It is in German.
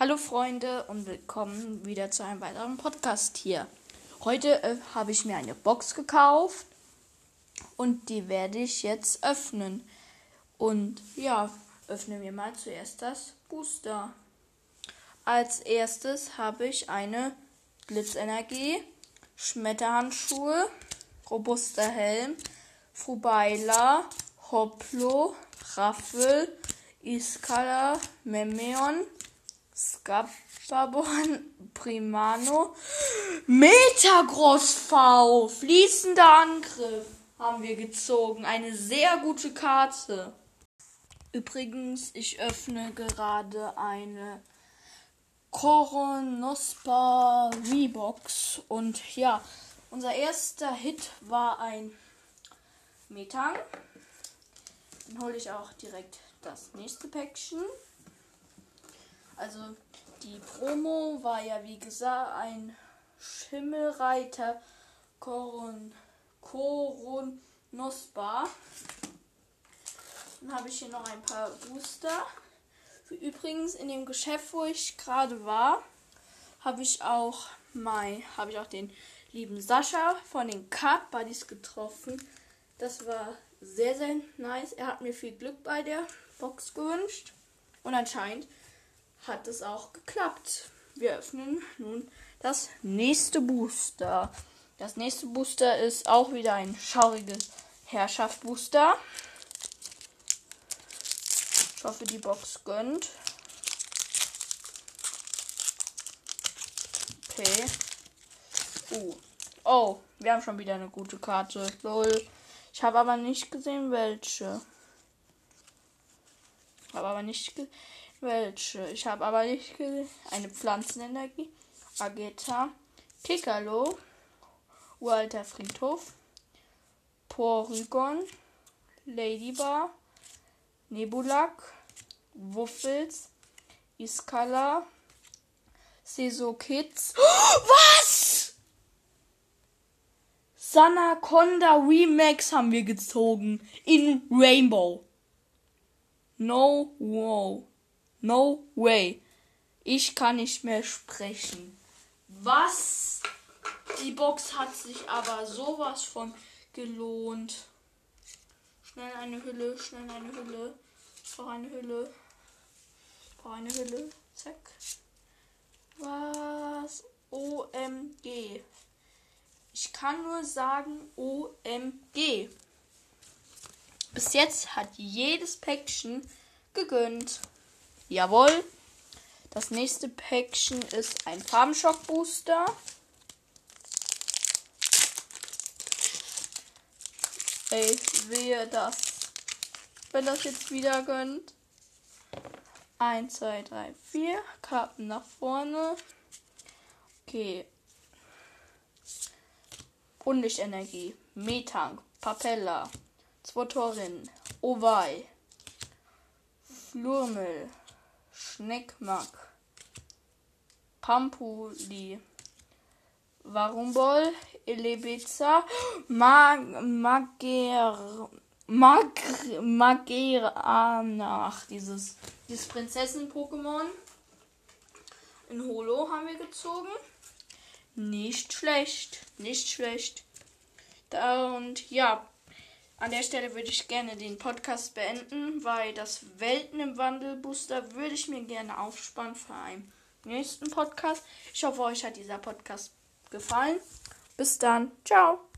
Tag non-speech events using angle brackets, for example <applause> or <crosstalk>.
Hallo Freunde und willkommen wieder zu einem weiteren Podcast hier. Heute äh, habe ich mir eine Box gekauft und die werde ich jetzt öffnen. Und ja, öffnen wir mal zuerst das Booster. Als erstes habe ich eine Blitzenergie, Schmetterhandschuhe, robuster Helm, Frubaila, Hoplo, Raffel, Iskala, Memeon, Skapabon, Primano, Metagross V, fließender Angriff haben wir gezogen. Eine sehr gute Karte. Übrigens, ich öffne gerade eine Koronospa V-Box. Und ja, unser erster Hit war ein Metang. Dann hole ich auch direkt das nächste Päckchen. Also die Promo war ja wie gesagt ein Schimmelreiter Koron Koronospa. Dann habe ich hier noch ein paar Booster. Übrigens in dem Geschäft, wo ich gerade war, habe ich auch mein, habe ich auch den lieben Sascha von den Card Buddies getroffen. Das war sehr, sehr nice. Er hat mir viel Glück bei der Box gewünscht. Und anscheinend hat es auch geklappt. Wir öffnen nun das nächste Booster. Das nächste Booster ist auch wieder ein schauriges Herrschaft-Booster. Ich hoffe, die Box gönnt. Okay. Uh. Oh, wir haben schon wieder eine gute Karte. Lol. Ich habe aber nicht gesehen, welche. Habe aber nicht gesehen welche? Ich habe aber nicht gesehen. Eine Pflanzenenergie. Ageta. Kikalo. Uralter Friedhof. Porygon. Ladybar. Nebulak. Wuffels. Iskala. Seso Kids. <gasps> Was? Sanaconda Remax haben wir gezogen. In Rainbow. No, wow. No way. Ich kann nicht mehr sprechen. Was? Die Box hat sich aber sowas von gelohnt. Schnell eine Hülle, schnell eine Hülle. Noch eine Hülle. Noch eine Hülle. Zack. Was? OMG. Ich kann nur sagen OMG. Bis jetzt hat jedes Päckchen gegönnt. Jawohl. Das nächste Päckchen ist ein Farbenschock Booster. Ey, sehe das. Wenn das jetzt wieder gönnt. 1, 2, 3, 4. Karten nach vorne. Okay. Unlichtenergie. Metang. Papella. Zwotorin. Ovai. Flurmel. Schneckmack, Pampuli, Warumbol, Elebeza, Mag Mager, Mag Mageranach, dieses, dieses Prinzessin-Pokémon. In Holo haben wir gezogen. Nicht schlecht, nicht schlecht. Und ja, an der Stelle würde ich gerne den Podcast beenden, weil das Welten im Wandel Booster würde ich mir gerne aufspannen für einen nächsten Podcast. Ich hoffe, euch hat dieser Podcast gefallen. Bis dann. Ciao.